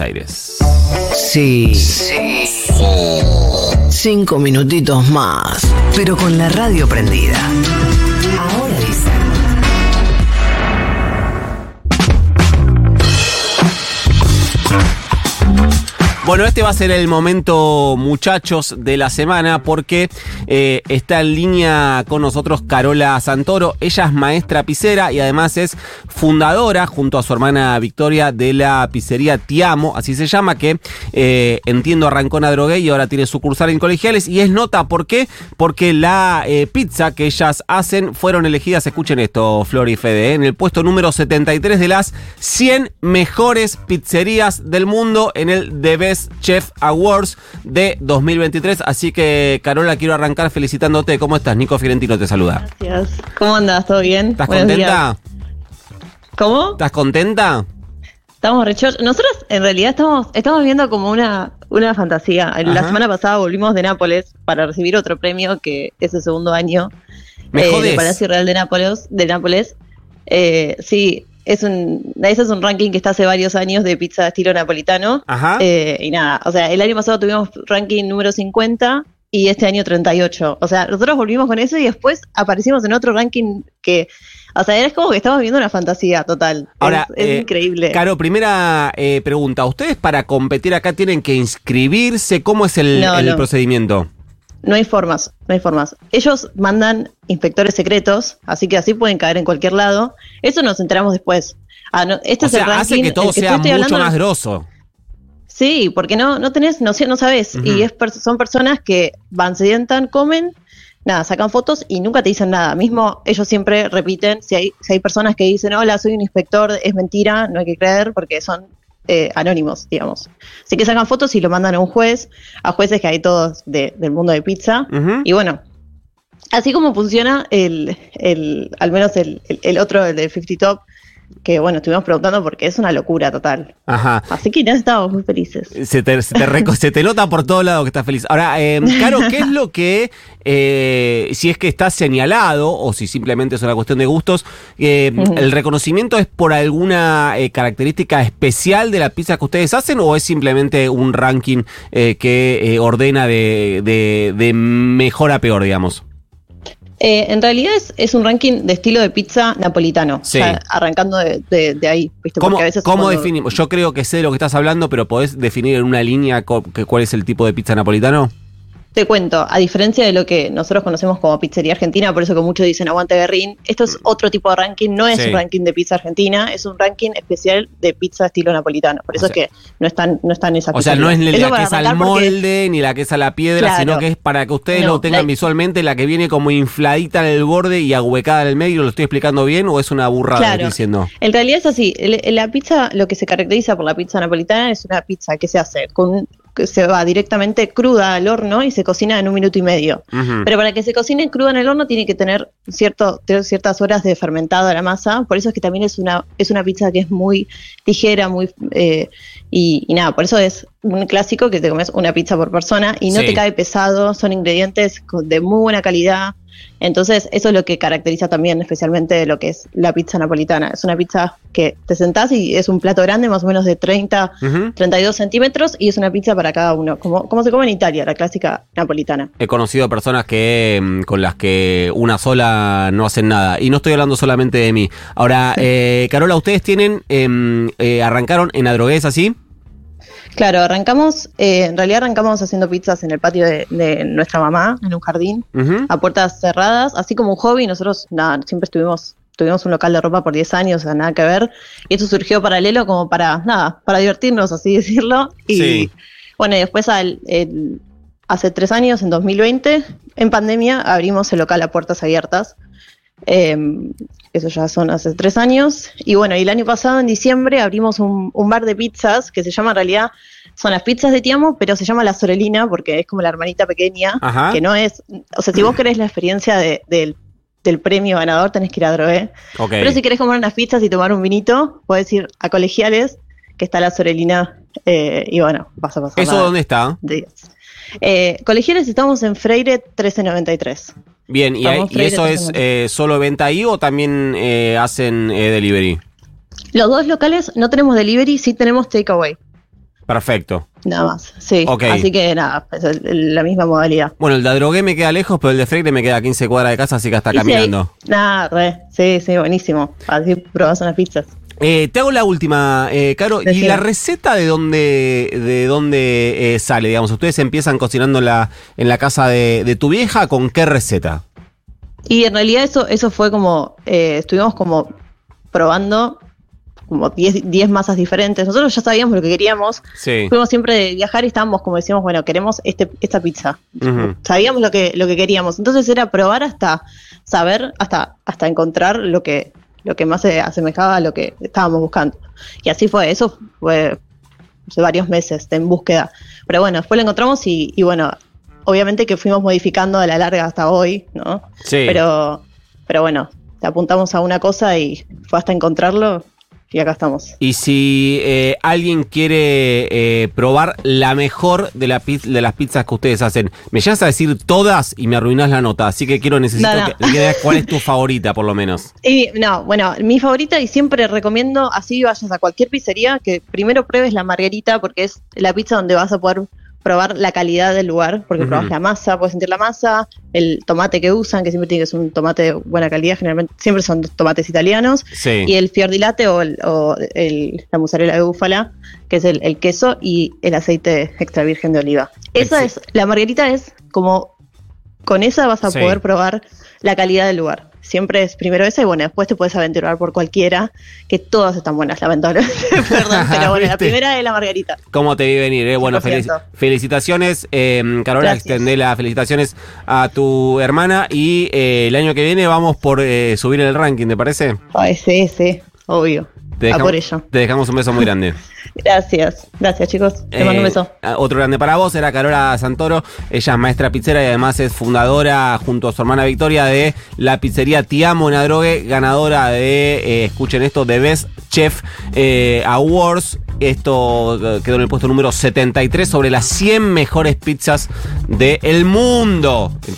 Aires. Sí. Sí. Cinco minutitos más, pero con la radio prendida. Ahora dice. Bueno, este va a ser el momento, muchachos, de la semana porque eh, está en línea con nosotros Carola Santoro. Ella es maestra pizzera y además es fundadora, junto a su hermana Victoria, de la pizzería Tiamo, así se llama, que eh, entiendo arrancó en Adrogué y ahora tiene sucursal en colegiales. Y es nota, ¿por qué? Porque la eh, pizza que ellas hacen fueron elegidas, escuchen esto, Flor y Fede, en el puesto número 73 de las 100 mejores pizzerías del mundo en el The Chef Awards de 2023. Así que, Carola, quiero arrancar felicitándote. ¿Cómo estás? Nico Fiorentino te saluda. Gracias. ¿Cómo andas? ¿Todo bien? ¿Estás contenta? ¿Cómo? ¿Estás contenta? Estamos rechos. Nosotros en realidad estamos, estamos viendo como una, una fantasía. La semana pasada volvimos de Nápoles para recibir otro premio que es el segundo año ¿Me eh, Palacio Real de Nápoles. De Nápoles. Eh, sí, es un, ese es un ranking que está hace varios años de pizza de estilo napolitano. Ajá. Eh, y nada, o sea, el año pasado tuvimos ranking número 50 y este año 38. O sea, nosotros volvimos con eso y después aparecimos en otro ranking que, o sea, es como que estamos viendo una fantasía total. Ahora, es, es eh, increíble. Caro, primera eh, pregunta. ¿Ustedes para competir acá tienen que inscribirse? ¿Cómo es el, No, el no. procedimiento? No hay formas, no hay formas. Ellos mandan inspectores secretos, así que así pueden caer en cualquier lado. Eso nos enteramos después. Ah, no, este o es el ranking. hace que todo sea mucho hablando- más grosso. Sí, porque no, no tenés, no, no sabes. Ujú. Y es son personas que van, se sientan, comen, nada, sacan fotos y nunca te dicen nada. Mismo ellos siempre repiten, si hay, si hay personas que dicen, hola, soy un inspector, es mentira, no hay que creer porque son eh, anónimos, digamos. Así que sacan fotos y lo mandan a un juez, a jueces que hay todos de- del mundo de pizza. Y bueno, así como funciona el, el al menos el, el, el otro, el de 50 Top, que bueno, estuvimos preguntando porque es una locura total. Ajá. Así que ya estamos muy felices. Se te, se te reco- se te nota por todos lados que estás feliz. Ahora, eh, Caro, ¿qué es lo que, eh, si es que está señalado o si simplemente es una cuestión de gustos, eh, Ujú. el reconocimiento es por alguna eh, característica especial de la pizza que ustedes hacen o es simplemente un ranking eh, que eh, ordena de, de- de mejor a peor, digamos? Eh, en realidad es, es un ranking de estilo de pizza napolitano. Sí. O sea, arrancando de, de- de ahí, ¿viste? ¿Cómo, a veces cómo cuando- definimos? Yo creo que sé de lo que estás hablando, pero ¿podés definir en una línea cuál es el tipo de pizza napolitano? Te cuento, a diferencia de lo que nosotros conocemos como pizzería argentina, por eso que muchos dicen aguante Guerrín, esto es otro tipo de ranking, no es Mm. Sí. un ranking de pizza argentina, es un ranking especial de pizza estilo napolitano. Por eso O es que no están, no están esas O sea, no es ni la que es al porque- molde, ni la que es a la piedra, Claro. sino que es para que ustedes No, lo tengan la- visualmente, la que viene como infladita en el borde y ahuecada en el medio. ¿Lo estoy explicando bien o es una burrada Claro. diciendo? En realidad es así. La pizza, lo que se caracteriza por la pizza napolitana es una pizza que se hace con que se va directamente cruda al horno y se cocina en un minuto y medio. Pero para que se cocine cruda en el horno tiene que tener cierto, tener ciertas horas de fermentado la masa. Por eso es que también es una, es una pizza que es muy ligera, muy eh, y, y nada, por eso es un clásico que te comes una pizza por persona y no Sí. te cae pesado, son ingredientes de muy buena calidad. Entonces, eso es lo que caracteriza también especialmente lo que es la pizza napolitana. Es una pizza que te sentás y es un plato grande, más o menos de 30, Ujú. 32 centímetros, y es una pizza para cada uno, como, como se come en Italia, la clásica napolitana. He conocido personas que mm, con las que una sola no hacen nada. Y no estoy hablando solamente de mí. Ahora, eh, Carola, ustedes tienen, em, eh, arrancaron en Adrogués así. Claro, arrancamos, eh, en realidad arrancamos haciendo pizzas en el patio de, de nuestra mamá, en un jardín, a puertas cerradas, así como un hobby. Nosotros, nada, siempre estuvimos, tuvimos un local de ropa por 10 años, o sea, nada que ver. Y esto surgió paralelo como para, nada, para divertirnos, así decirlo. Y Sí. bueno, y después al, el- hace tres años, en 2020, en pandemia, abrimos el local a puertas abiertas. Eh, eso ya son hace tres años. Y bueno, y el año pasado, en diciembre, abrimos un, un bar de pizzas que se llama en realidad, son las pizzas de Tiamo, pero se llama La Sorelina porque es como la hermanita pequeña, Ajá. que no es, o sea, si vos querés la experiencia de- del, del premio ganador, tenés que ir a Drogué. Pero si querés comer unas pizzas y tomar un vinito, podés ir a Colegiales, que está La Sorelina, eh, y bueno, vas a pasar ¿Eso dónde está? de. Eh, Colegiales estamos en Freire 1393. Bien, ¿y, eso es eh, solo venta ahí o también eh, hacen eh, delivery? Los dos locales no tenemos delivery, sí tenemos takeaway. Perfecto. Nada más, sí. Así que nada, es el- el- la misma modalidad. Bueno, el de Adrogué me queda lejos, pero el de Freire me queda a 15 cuadras de casa, así que hasta sí, caminando. Nada, re, sí, sí, buenísimo. Así probás unas pizzas. Eh, te hago la última, eh, Caro. ¿Y la receta de dónde, de dónde eh, sale? Digamos, ustedes empiezan cocinando en la, en la casa de, de tu vieja, ¿con qué receta? Y en realidad eso, eso fue como, eh, estuvimos como probando como 10 10 masas diferentes. Nosotros ya sabíamos lo que queríamos. Sí. Fuimos siempre de viajar y estábamos como decíamos, bueno, queremos este, esta pizza. Sabíamos lo que, lo que queríamos. Entonces era probar hasta saber, hasta, hasta encontrar lo que, lo que más se asemejaba a lo que estábamos buscando. Y así fue, eso fue hace varios meses en búsqueda. Pero bueno, después lo encontramos y, y bueno, obviamente que fuimos modificando a la larga hasta hoy, ¿no? Sí. Pero, pero bueno, te apuntamos a una cosa y fue hasta encontrarlo y acá estamos. Y si eh, alguien quiere eh, probar la mejor de, la de las pizzas que ustedes hacen, me llegas a decir todas y me arruinás la nota. Así que quiero, necesito No, no. Que, que digas cuál es tu favorita, por lo menos. Y no, bueno, mi favorita y siempre recomiendo, así vayas a cualquier pizzería, que primero pruebes la margarita porque es la pizza donde vas a poder probar la calidad del lugar, porque Ujú. probas la masa, puedes sentir la masa, el tomate que usan, que siempre tiene que ser un tomate de buena calidad, generalmente siempre son tomates italianos, Sí. y el fiordilate o, el- o el- la mozzarella de búfala, que es el, el queso y el aceite extra virgen de oliva. Esa es, la margarita es como, con esa vas a Sí. poder probar la calidad del lugar. Siempre es primero esa y bueno, después te puedes aventurar por cualquiera, que todas están buenas, lamentablemente. Perdón, pero bueno, la primera es la margarita. ¿Cómo te vi venir? eh? Bueno, 100%. felici- felicitaciones, eh, Carola, extendé las felicitaciones a tu hermana y eh, el año que viene vamos por eh, subir el ranking, ¿te parece? Ay, sí, sí, obvio. Te a dejamos, por ello. te dejamos un beso muy grande. Gracias, gracias chicos. Te mando un Eh, beso. Otro grande para vos era Carola Santoro. Ella es maestra pizzera y además es fundadora junto a su hermana Victoria de la pizzería Tiamo en Adrogue, ganadora de, eh, escuchen esto, de Best Chef eh, Awards. Esto quedó en el puesto número 73 sobre las 100 mejores pizzas del mundo.